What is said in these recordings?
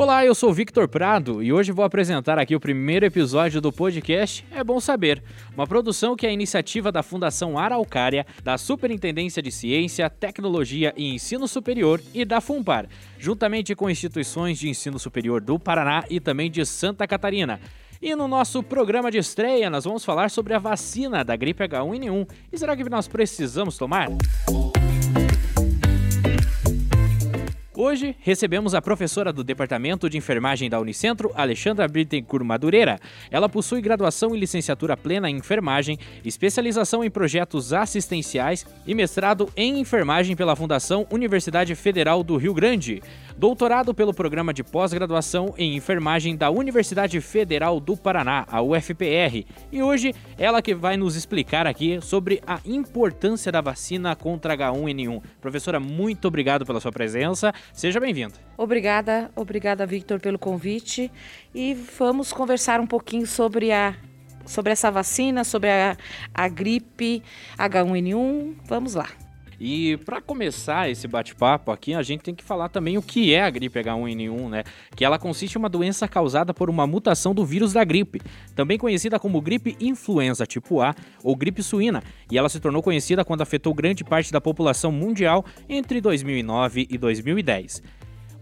Olá, eu sou Victor Prado e hoje vou apresentar aqui o primeiro episódio do podcast É Bom Saber, uma produção que é iniciativa da Fundação Araucária, da Superintendência de Ciência, Tecnologia e Ensino Superior e da FUNPAR, juntamente com instituições de ensino superior do Paraná e também de Santa Catarina. E no nosso programa de estreia, nós vamos falar sobre a vacina da gripe H1N1. E será que nós precisamos tomar? Hoje recebemos a professora do Departamento de Enfermagem da Unicentro, Alexandra Bittencourt Madureira. Ela possui graduação e licenciatura plena em enfermagem, especialização em projetos assistenciais e mestrado em enfermagem pela Fundação Universidade Federal do Rio Grande doutorado pelo programa de pós-graduação em enfermagem da Universidade Federal do Paraná, a UFPR. E hoje ela que vai nos explicar aqui sobre a importância da vacina contra H1N1. Professora, muito obrigado pela sua presença. Seja bem-vinda. Obrigada, obrigada, Victor, pelo convite. E vamos conversar um pouquinho sobre a sobre essa vacina, sobre a, a gripe H1N1. Vamos lá. E para começar esse bate-papo aqui, a gente tem que falar também o que é a gripe H1N1, né? Que ela consiste em uma doença causada por uma mutação do vírus da gripe, também conhecida como gripe influenza tipo A ou gripe suína, e ela se tornou conhecida quando afetou grande parte da população mundial entre 2009 e 2010.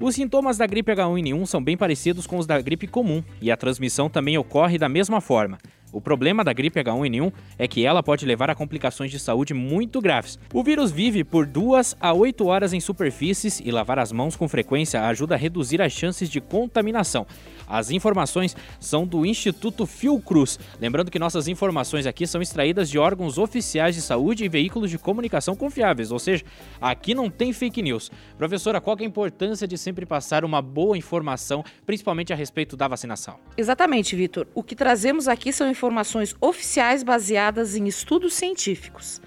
Os sintomas da gripe H1N1 são bem parecidos com os da gripe comum, e a transmissão também ocorre da mesma forma. O problema da gripe H1N1 é que ela pode levar a complicações de saúde muito graves. O vírus vive por 2 a 8 horas em superfícies e lavar as mãos com frequência ajuda a reduzir as chances de contaminação. As informações são do Instituto Fiocruz. Lembrando que nossas informações aqui são extraídas de órgãos oficiais de saúde e veículos de comunicação confiáveis, ou seja, aqui não tem fake news. Professora, qual é a importância de sempre passar uma boa informação, principalmente a respeito da vacinação? Exatamente, Vitor. O que trazemos aqui são informações oficiais baseadas em estudos científicos.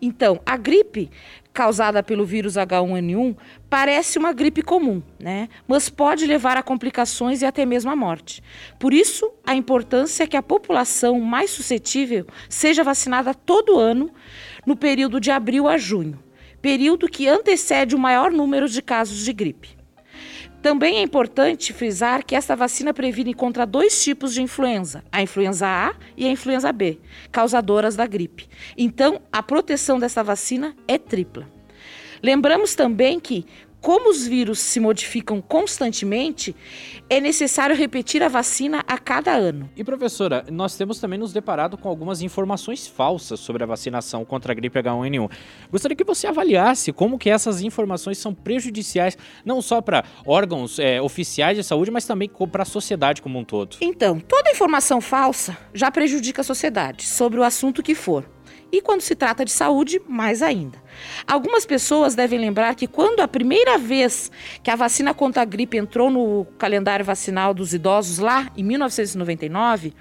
Então, a gripe causada pelo vírus H1N1 parece uma gripe comum, né? Mas pode levar a complicações e até mesmo à morte. Por isso, a importância é que a população mais suscetível seja vacinada todo ano no período de abril a junho, período que antecede o maior número de casos de gripe. Também é importante frisar que esta vacina previne contra dois tipos de influenza, a influenza A e a influenza B, causadoras da gripe. Então, a proteção dessa vacina é tripla. Lembramos também que, como os vírus se modificam constantemente, é necessário repetir a vacina a cada ano. E professora, nós temos também nos deparado com algumas informações falsas sobre a vacinação contra a gripe H1N1. Gostaria que você avaliasse como que essas informações são prejudiciais não só para órgãos é, oficiais de saúde, mas também para a sociedade como um todo. Então, toda informação falsa já prejudica a sociedade sobre o assunto que for. E quando se trata de saúde, mais ainda. Algumas pessoas devem lembrar que quando a primeira vez que a vacina contra a gripe entrou no calendário vacinal dos idosos lá em 1999,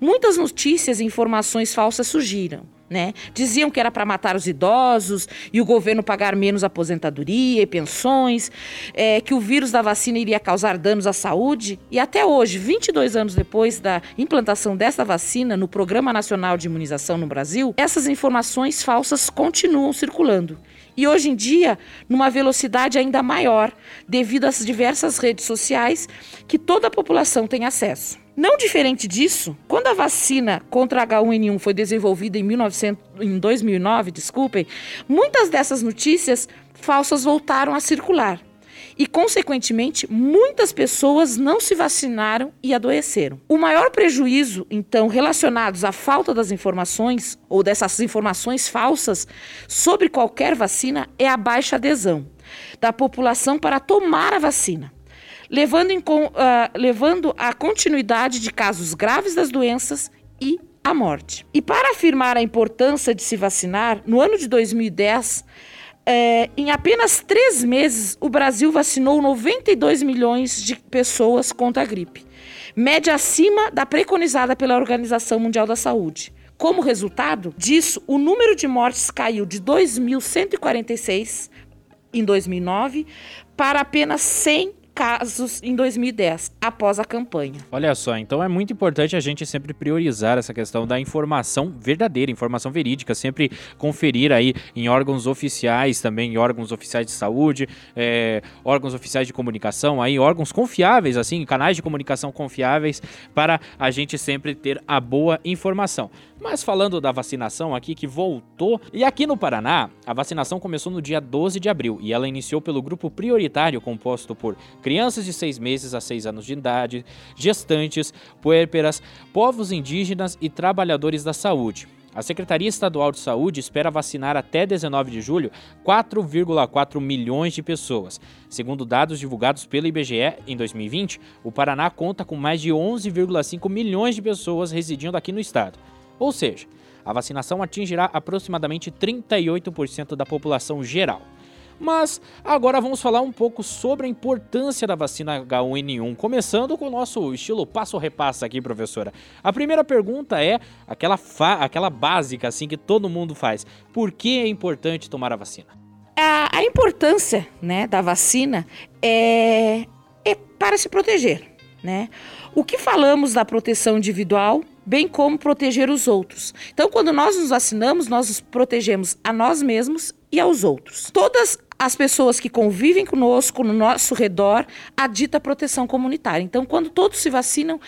muitas notícias e informações falsas surgiram. Né? Diziam que era para matar os idosos e o governo pagar menos aposentadoria e pensões, é, que o vírus da vacina iria causar danos à saúde. E até hoje, 22 anos depois da implantação dessa vacina no Programa Nacional de Imunização no Brasil, essas informações falsas continuam circulando. E hoje em dia, numa velocidade ainda maior, devido às diversas redes sociais que toda a população tem acesso. Não diferente disso, quando a vacina contra H1N1 foi desenvolvida em, 1900, em 2009, desculpem, muitas dessas notícias falsas voltaram a circular. E, consequentemente, muitas pessoas não se vacinaram e adoeceram. O maior prejuízo, então, relacionados à falta das informações ou dessas informações falsas sobre qualquer vacina é a baixa adesão da população para tomar a vacina levando, em, uh, levando à continuidade de casos graves das doenças e à morte. E para afirmar a importância de se vacinar, no ano de 2010, é, em apenas três meses, o Brasil vacinou 92 milhões de pessoas contra a gripe, média acima da preconizada pela Organização Mundial da Saúde. Como resultado disso, o número de mortes caiu de 2.146 em 2009 para apenas 100 casos em 2010, após a campanha. Olha só, então é muito importante a gente sempre priorizar essa questão da informação verdadeira, informação verídica, sempre conferir aí em órgãos oficiais, também em órgãos oficiais de saúde, é, órgãos oficiais de comunicação, aí órgãos confiáveis, assim, canais de comunicação confiáveis, para a gente sempre ter a boa informação. Mas falando da vacinação aqui que voltou, e aqui no Paraná, a vacinação começou no dia 12 de abril e ela iniciou pelo grupo prioritário composto por crianças de 6 meses a 6 anos de idade, gestantes, puérperas, povos indígenas e trabalhadores da saúde. A Secretaria Estadual de Saúde espera vacinar até 19 de julho 4,4 milhões de pessoas. Segundo dados divulgados pelo IBGE em 2020, o Paraná conta com mais de 11,5 milhões de pessoas residindo aqui no estado. Ou seja, a vacinação atingirá aproximadamente 38% da população geral. Mas agora vamos falar um pouco sobre a importância da vacina H1N1, começando com o nosso estilo passo-repassa aqui, professora. A primeira pergunta é aquela, aquela básica assim que todo mundo faz. Por que é importante tomar a vacina? A, a importância né, da vacina é, é para se proteger. Né? O que falamos da proteção individual, bem como proteger os outros. Então, quando nós nos vacinamos, nós nos protegemos a nós mesmos e aos outros. Todas as pessoas que convivem conosco, no nosso redor, a dita proteção comunitária. Então, quando todos se vacinam,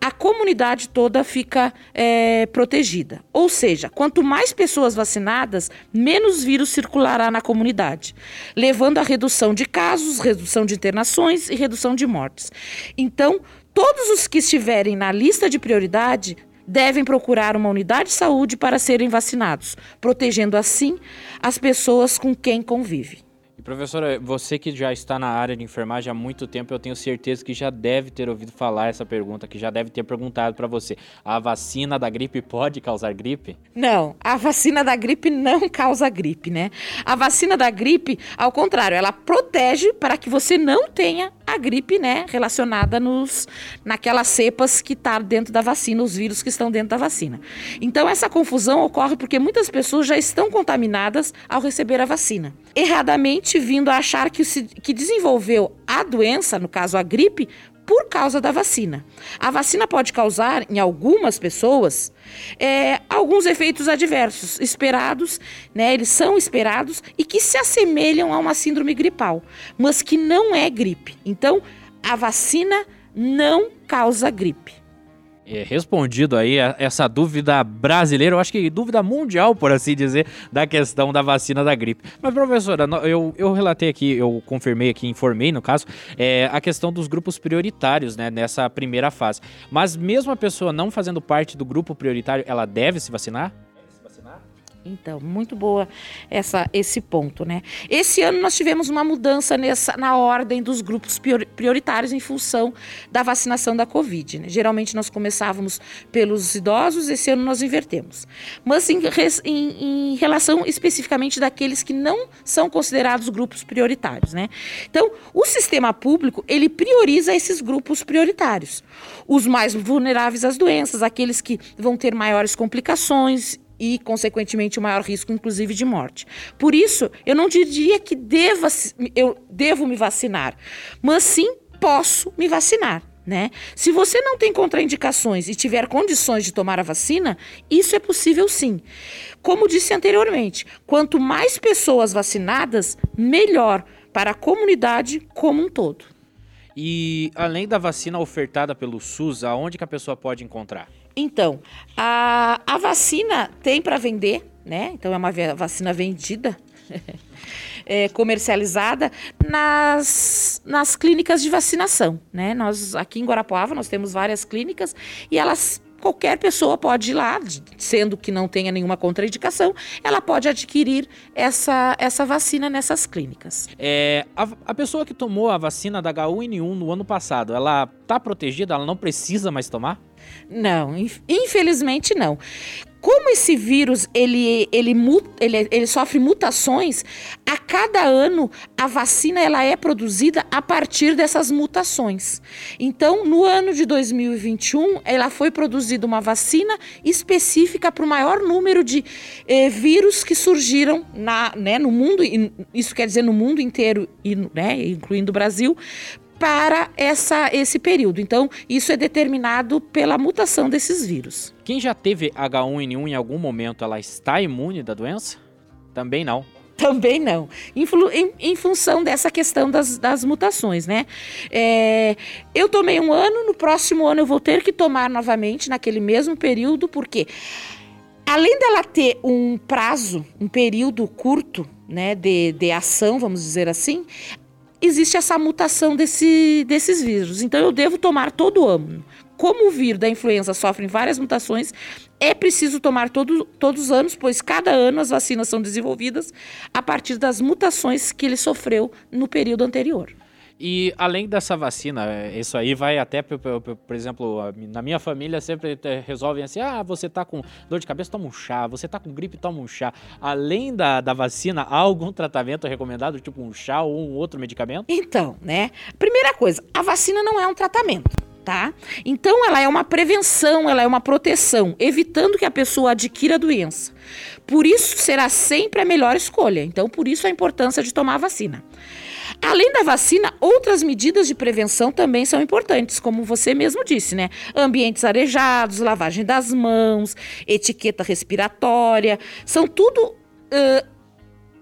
a comunidade toda fica é, protegida. Ou seja, quanto mais pessoas vacinadas, menos vírus circulará na comunidade, levando à redução de casos, redução de internações e redução de mortes. Então, todos os que estiverem na lista de prioridade devem procurar uma unidade de saúde para serem vacinados, protegendo assim as pessoas com quem convive. Professora, você que já está na área de enfermagem há muito tempo, eu tenho certeza que já deve ter ouvido falar essa pergunta, que já deve ter perguntado para você: a vacina da gripe pode causar gripe? Não, a vacina da gripe não causa gripe, né? A vacina da gripe, ao contrário, ela protege para que você não tenha a gripe, né, relacionada nos naquelas cepas que está dentro da vacina, os vírus que estão dentro da vacina. Então essa confusão ocorre porque muitas pessoas já estão contaminadas ao receber a vacina. Erradamente vindo a achar que, se, que desenvolveu a doença, no caso a gripe, por causa da vacina. A vacina pode causar, em algumas pessoas, é, alguns efeitos adversos esperados, né? Eles são esperados e que se assemelham a uma síndrome gripal, mas que não é gripe. Então, a vacina não causa gripe é, respondido aí essa dúvida brasileira, eu acho que dúvida mundial, por assim dizer, da questão da vacina da gripe. Mas, professora, eu, eu relatei aqui, eu confirmei aqui, informei no caso, é, a questão dos grupos prioritários, né, nessa primeira fase. Mas mesmo a pessoa não fazendo parte do grupo prioritário, ela deve se vacinar? Então, muito boa essa, esse ponto, né? Esse ano nós tivemos uma mudança nessa, na ordem dos grupos prioritários em função da vacinação da Covid. Né? Geralmente nós começávamos pelos idosos, esse ano nós invertemos. Mas em, em, em relação especificamente daqueles que não são considerados grupos prioritários, né? Então, o sistema público, ele prioriza esses grupos prioritários. Os mais vulneráveis às doenças, aqueles que vão ter maiores complicações e, consequentemente, o maior risco, inclusive, de morte. Por isso, eu não diria que deva, eu devo me vacinar, mas sim posso me vacinar. Né? Se você não tem contraindicações e tiver condições de tomar a vacina, isso é possível sim. Como disse anteriormente, quanto mais pessoas vacinadas, melhor para a comunidade como um todo. E além da vacina ofertada pelo SUS, aonde que a pessoa pode encontrar? Então, a, a vacina tem para vender, né? Então é uma vacina vendida, é, comercializada nas, nas clínicas de vacinação, né? Nós aqui em Guarapuava nós temos várias clínicas e elas qualquer pessoa pode ir lá, sendo que não tenha nenhuma contraindicação, ela pode adquirir essa, essa vacina nessas clínicas. É, a, a pessoa que tomou a vacina da H1N1 no ano passado, ela está protegida? Ela não precisa mais tomar? Não, infelizmente não como esse vírus ele, ele, ele, ele sofre mutações, a cada ano a vacina ela é produzida a partir dessas mutações. Então, no ano de 2021, ela foi produzida uma vacina específica para o maior número de eh, vírus que surgiram na, né, no mundo, isso quer dizer no mundo inteiro, e, né, incluindo o Brasil, para essa, esse período. Então, isso é determinado pela mutação desses vírus. Quem já teve H1N1 em algum momento, ela está imune da doença? Também não. Também não. Influ, em, em, função dessa questão das, das mutações, né? É, eu tomei um ano, no próximo ano eu vou ter que tomar novamente, naquele mesmo período, porque além dela ter um prazo, um período curto, né, de, de ação, vamos dizer assim, existe essa mutação desse, desses vírus. Então eu devo tomar todo ano. Como o vírus da influenza sofre várias mutações, é preciso tomar todo, todos os anos, pois cada ano as vacinas são desenvolvidas a partir das mutações que ele sofreu no período anterior. E além dessa vacina, é, isso aí vai até, por, exemplo, na minha família sempre resolvem assim: ah, você tá com dor de cabeça, toma um chá, você tá com gripe, toma um chá. Além da, da vacina, há algum tratamento recomendado, tipo um chá ou um outro medicamento? Então, né? Primeira coisa, a vacina não é um tratamento tá? Então ela é uma prevenção, ela é uma proteção, evitando que a pessoa adquira a doença. Por isso será sempre a melhor escolha. Então por isso a importância de tomar a vacina. Além da vacina, outras medidas de prevenção também são importantes, como você mesmo disse, né? Ambientes arejados, lavagem das mãos, etiqueta respiratória, são tudo uh,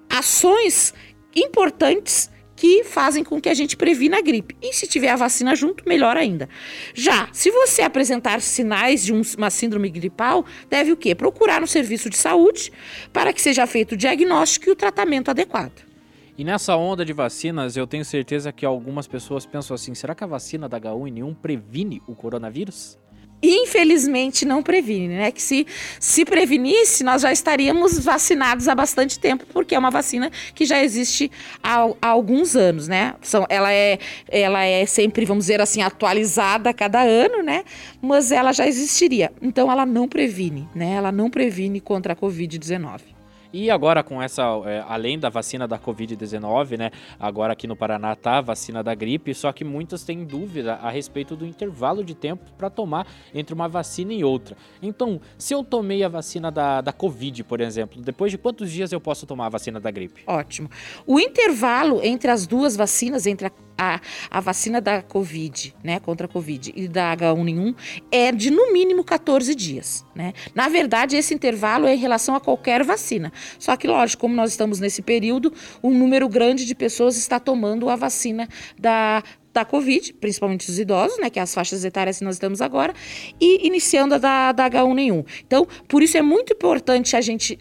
ações importantes que fazem com que a gente previna a gripe. E se tiver a vacina junto, melhor ainda. Já, se você apresentar sinais de uma síndrome gripal, deve o quê? Procurar no serviço de saúde para que seja feito o diagnóstico e o tratamento adequado. E nessa onda de vacinas, eu tenho certeza que algumas pessoas pensam assim: será que a vacina da H1N1 previne o coronavírus? infelizmente não previne, né? Que se, se prevenisse, nós já estaríamos vacinados há bastante tempo, porque é uma vacina que já existe há, há, alguns anos, né? São, ela, é, ela é sempre, vamos dizer assim, atualizada a cada ano, né? Mas ela já existiria. Então ela não previne, né? Ela não previne contra a Covid-19. E agora com essa, é, além da vacina da Covid-19, né? Agora aqui no Paraná tá a vacina da gripe, só que muitas têm dúvida a respeito do intervalo de tempo para tomar entre uma vacina e outra. Então, se eu tomei a vacina da, da Covid, por exemplo, depois de quantos dias eu posso tomar a vacina da gripe? Ótimo. O intervalo entre as duas vacinas, entre a a, a vacina da Covid, né, contra a Covid e da H1N1 é de no mínimo 14 dias, né? Na verdade, esse intervalo é em relação a qualquer vacina. Só que, lógico, como nós estamos nesse período, um número grande de pessoas está tomando a vacina da da Covid, principalmente os idosos, né, que é as faixas etárias que nós estamos agora, e iniciando a da, da H1N1. Então, por isso é muito importante a gente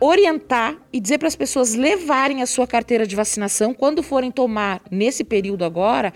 orientar e dizer para as pessoas levarem a sua carteira de vacinação quando forem tomar nesse período agora,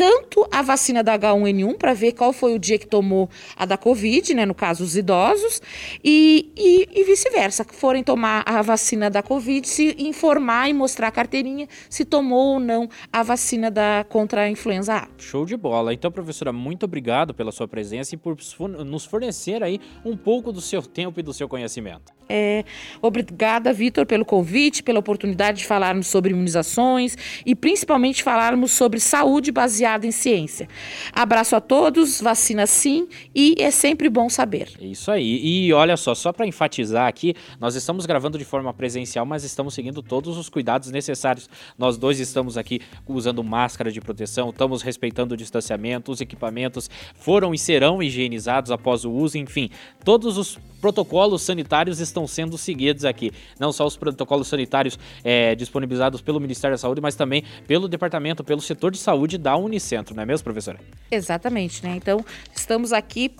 tanto a vacina da H1N1 para ver qual foi o dia que tomou a da Covid, né, no caso os idosos, e, e, e vice-versa, que forem tomar a vacina da Covid, se informar e mostrar a carteirinha se tomou ou não a vacina da contra a influenza A. Show de bola. Então, professora, muito obrigado pela sua presença e por nos fornecer aí um pouco do seu tempo e do seu conhecimento. É, obrigada, Vitor, pelo convite, pela oportunidade de falarmos sobre imunizações e principalmente falarmos sobre saúde baseada em ciência. Abraço a todos, vacina sim e é sempre bom saber. É isso aí. E olha só, só para enfatizar aqui, nós estamos gravando de forma presencial, mas estamos seguindo todos os cuidados necessários. Nós dois estamos aqui usando máscara de proteção, estamos respeitando o distanciamento, os equipamentos foram e serão higienizados após o uso, enfim, todos os protocolos sanitários estão estão sendo seguidos aqui. Não só os protocolos sanitários é, disponibilizados pelo Ministério da Saúde, mas também pelo departamento, pelo setor de saúde da Unicentro, não é mesmo, professora? Exatamente, né? Então, estamos aqui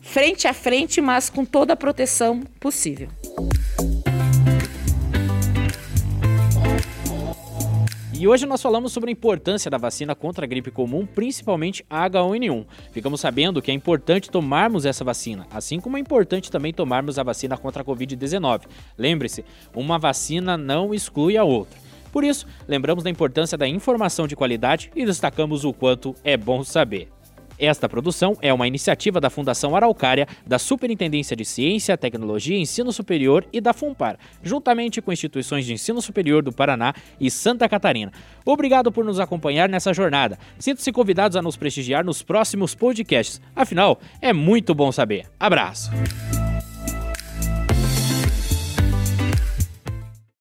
frente a frente, mas com toda a proteção possível. E hoje nós falamos sobre a importância da vacina contra a gripe comum, principalmente a H1N1. Ficamos sabendo que é importante tomarmos essa vacina, assim como é importante também tomarmos a vacina contra a Covid-19. Lembre-se, uma vacina não exclui a outra. Por isso, lembramos da importância da informação de qualidade e destacamos o quanto é bom saber. Esta produção é uma iniciativa da Fundação Araucária, da Superintendência de Ciência, Tecnologia e Ensino Superior e da FUNPAR, juntamente com instituições de ensino superior do Paraná e Santa Catarina. Obrigado por nos acompanhar nessa jornada. Sinto-se convidados a nos prestigiar nos próximos podcasts. Afinal, é muito bom saber. Abraço!